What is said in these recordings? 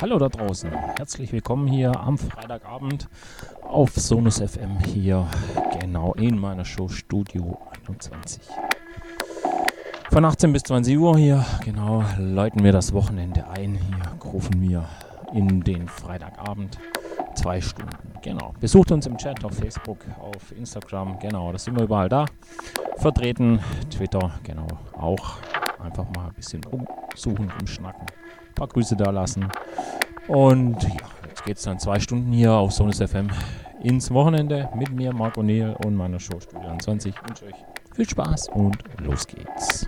hallo da draußen. Herzlich willkommen hier am Freitagabend auf Sonus FM hier genau in meiner Show Studio 21. Von 18 bis 20 Uhr hier genau läuten wir das Wochenende ein. Hier rufen wir in den Freitagabend zwei Stunden. Genau. Besucht uns im Chat auf Facebook, auf Instagram. Genau, da sind wir überall da. Vertreten, Twitter, genau auch. Einfach mal ein bisschen umsuchen, umschnacken paar Grüße da lassen. Und ja, jetzt geht es dann zwei Stunden hier auf Sonus FM ins Wochenende mit mir, Marco Neil und meiner Show Studio 20. Ich wünsche euch viel Spaß und los geht's.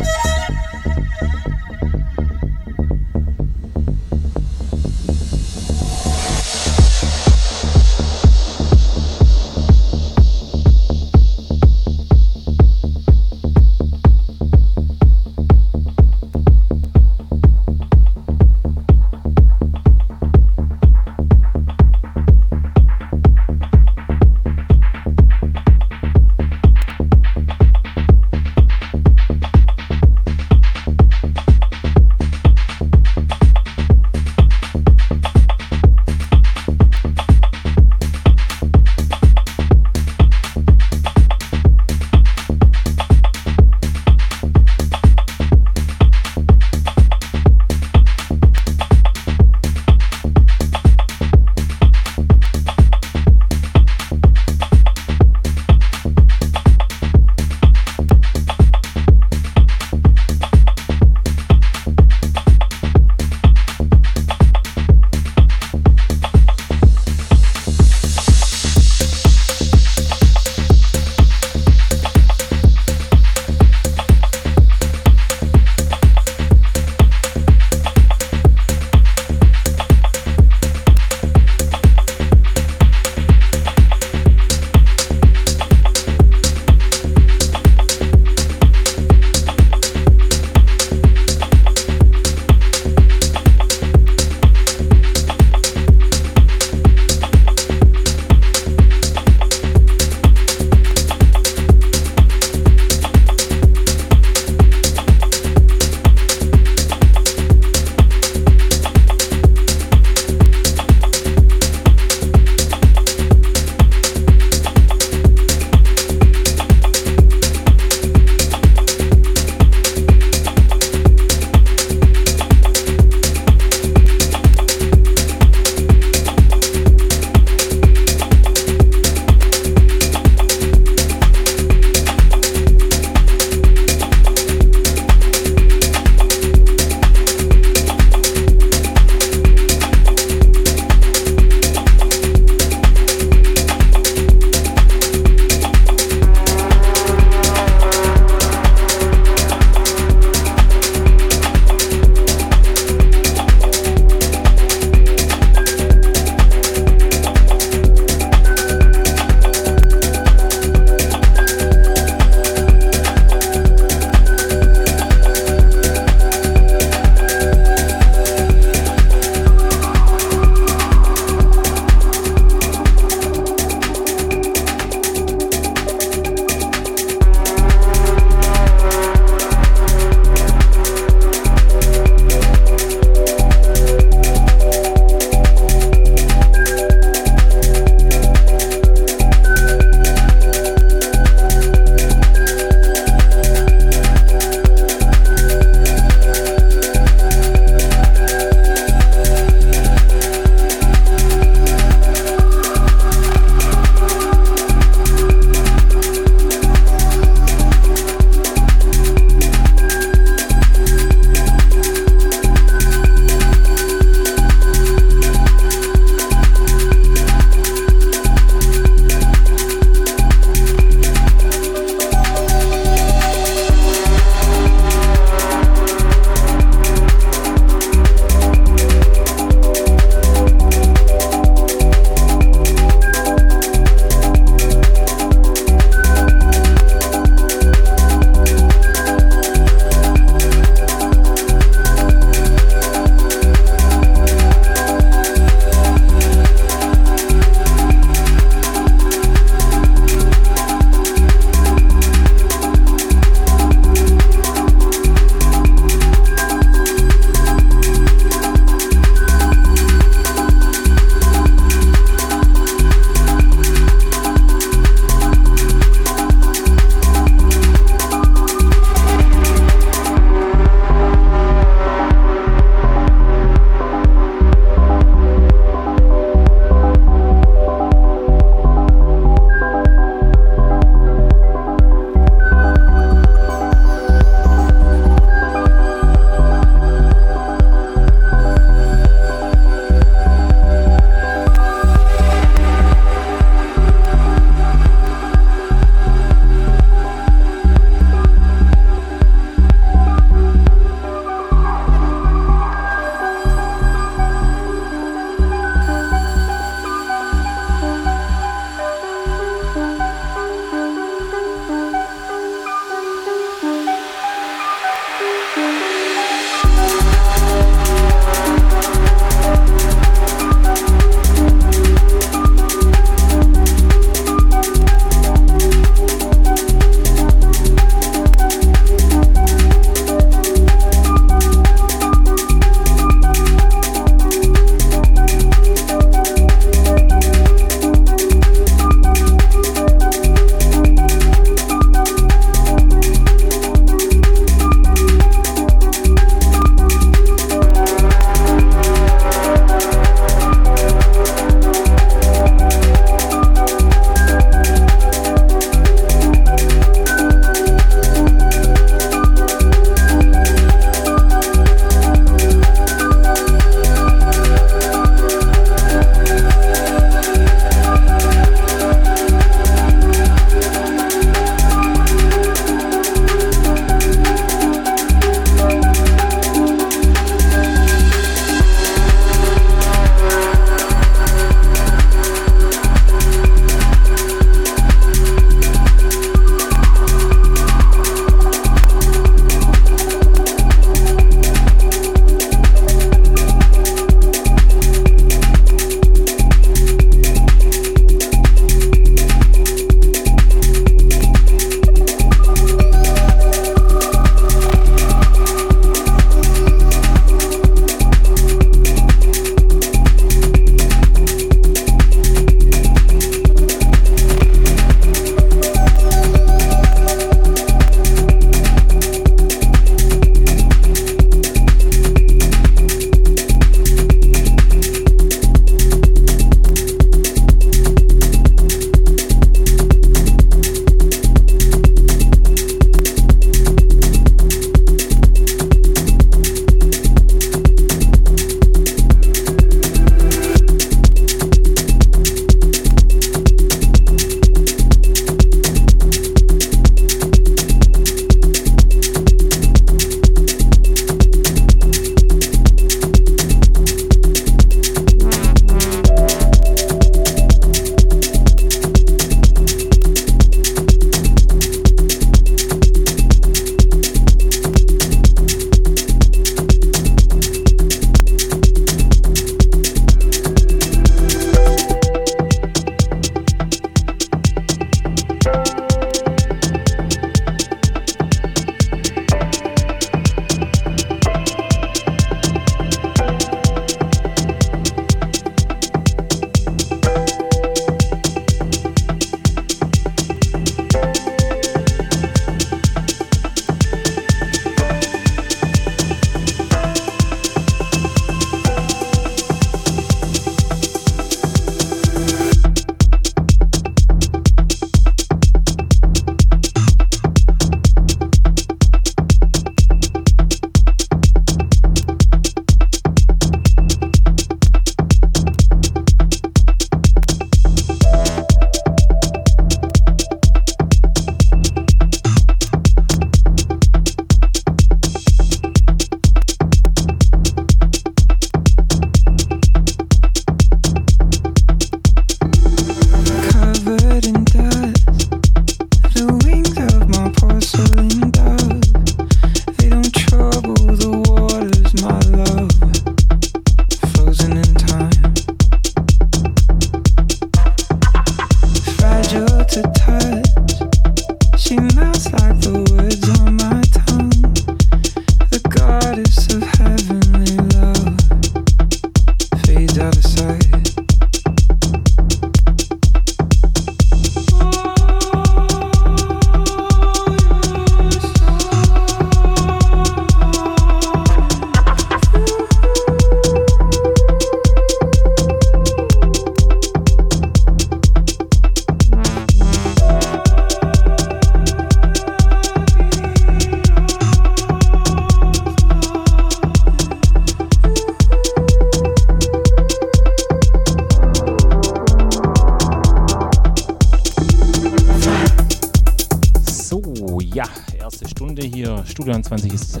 Studio 20 ist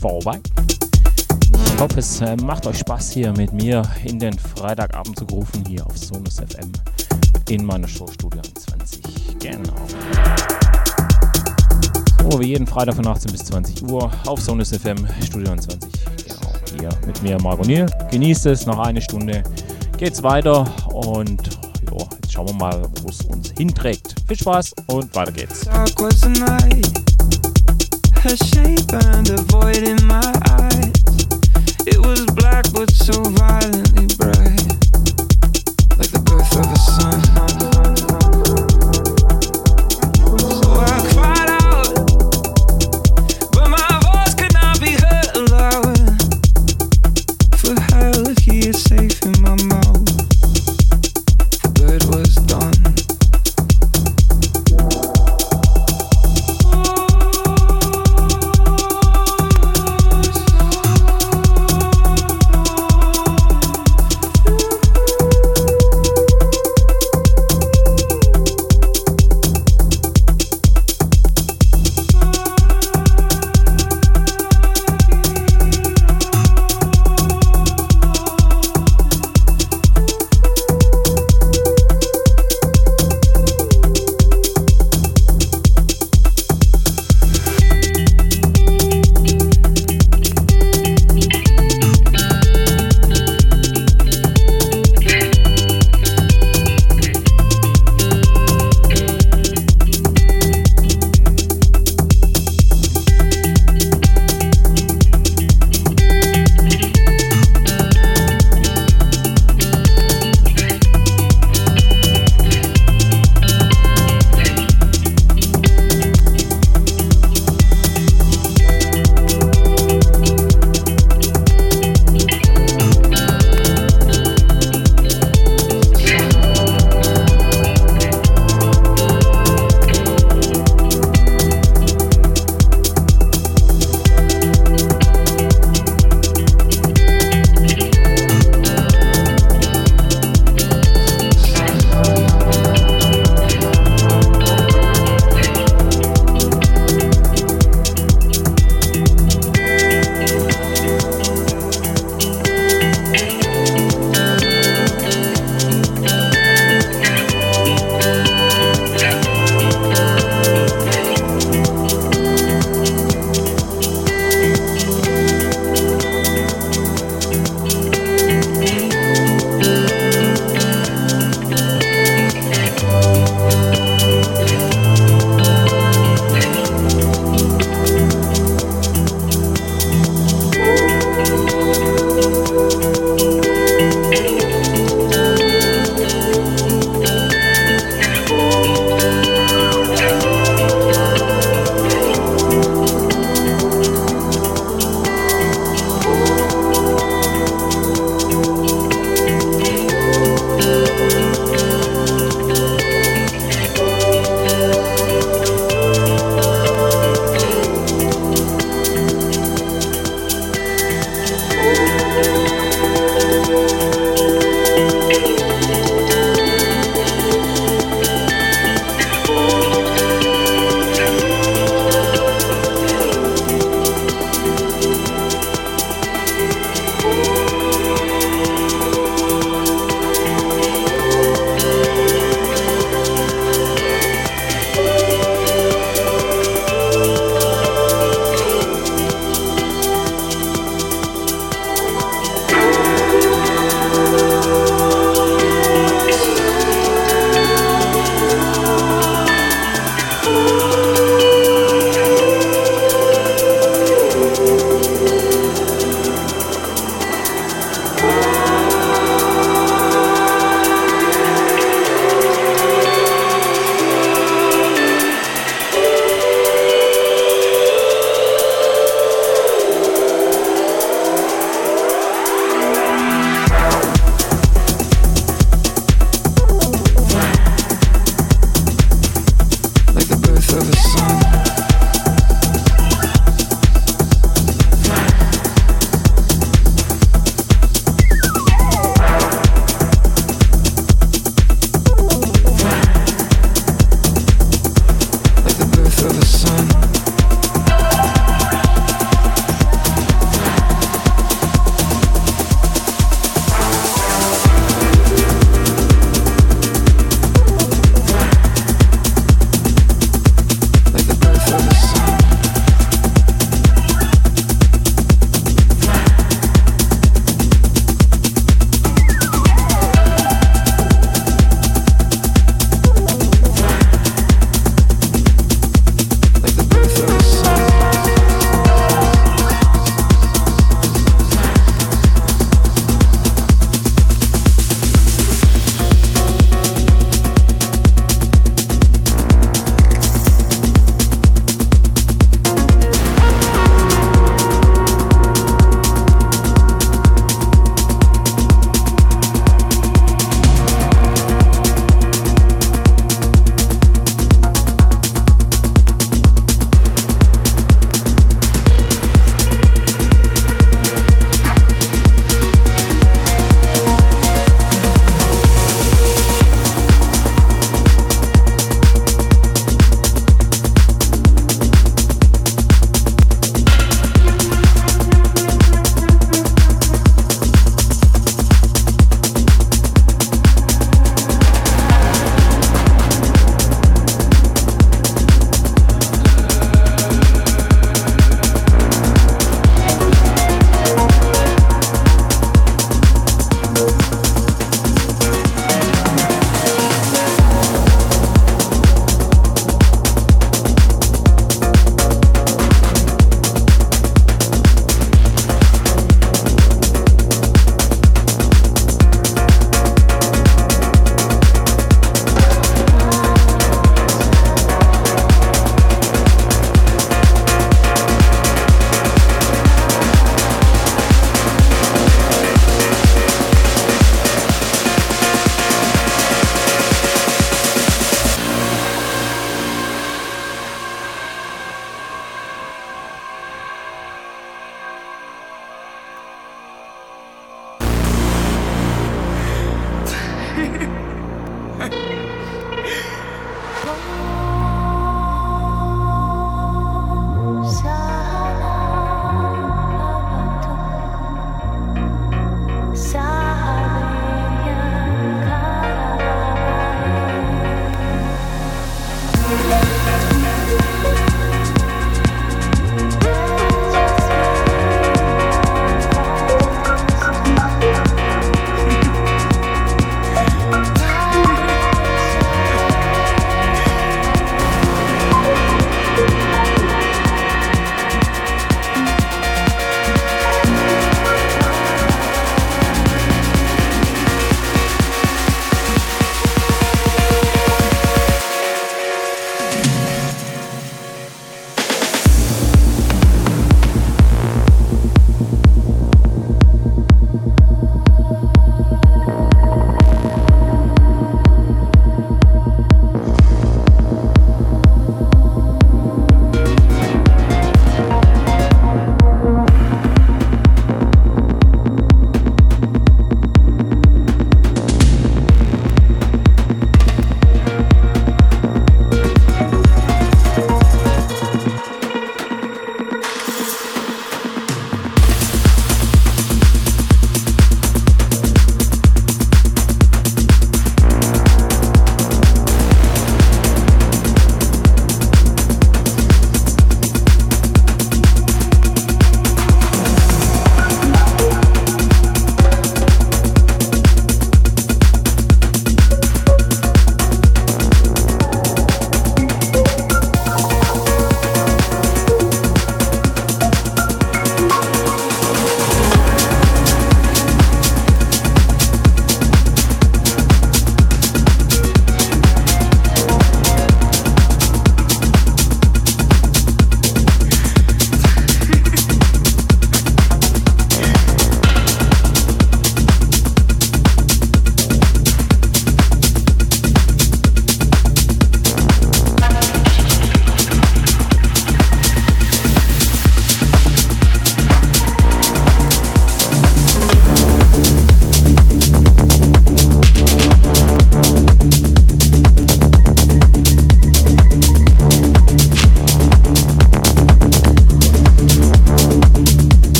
vorbei. Ich hoffe, es äh, macht euch Spaß hier mit mir in den Freitagabend zu rufen hier auf Sonus FM in meiner Show Studio 20. Genau. So wie jeden Freitag von 18 bis 20 Uhr auf Sonus FM Studio 20. Genau. Hier mit mir Marco Niel. Genießt es, noch eine Stunde geht's weiter und jo, jetzt schauen wir mal, wo es uns hinträgt. Viel Spaß und weiter geht's. Sun.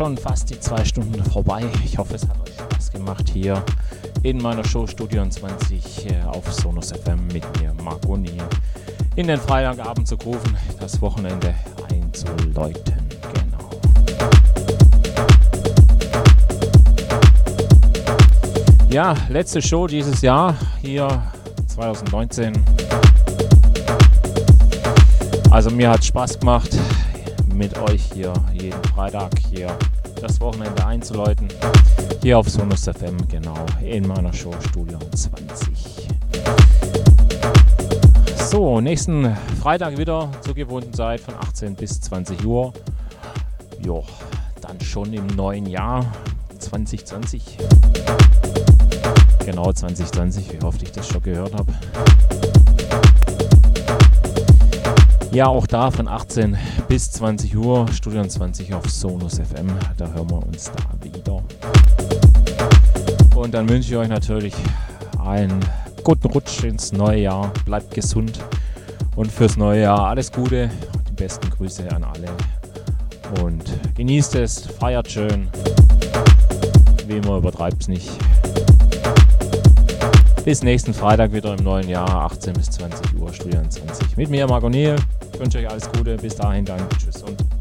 Schon fast die zwei Stunden vorbei. Ich hoffe, es hat euch Spaß gemacht hier in meiner Show Studio 20 äh, auf Sonus FM mit mir, Marconi, in den Freitagabend zu rufen, das Wochenende einzuläuten. Genau. Ja, letzte Show dieses Jahr hier 2019. Also mir hat Spaß gemacht, mit euch hier jeden Freitag hier das Wochenende einzuläuten. Hier auf Sonus FM, genau, in meiner Show Studio 20. So, nächsten Freitag wieder zur gewohnten Zeit von 18 bis 20 Uhr. Jo, dann schon im neuen Jahr 2020. Genau 2020, wie oft ich das schon gehört habe. Ja, auch da von 18 bis 20 Uhr, Studio 20 auf Sonus FM. Da hören wir uns da wieder. Und dann wünsche ich euch natürlich einen guten Rutsch ins neue Jahr. Bleibt gesund und fürs neue Jahr alles Gute. Die besten Grüße an alle. Und genießt es, feiert schön. Wie immer, übertreibt es nicht. Bis nächsten Freitag wieder im neuen Jahr, 18 bis 20 Uhr, Studio 20. Mit mir, Marco Niel. Alles Gute. Bis dahin dann. Tschüss und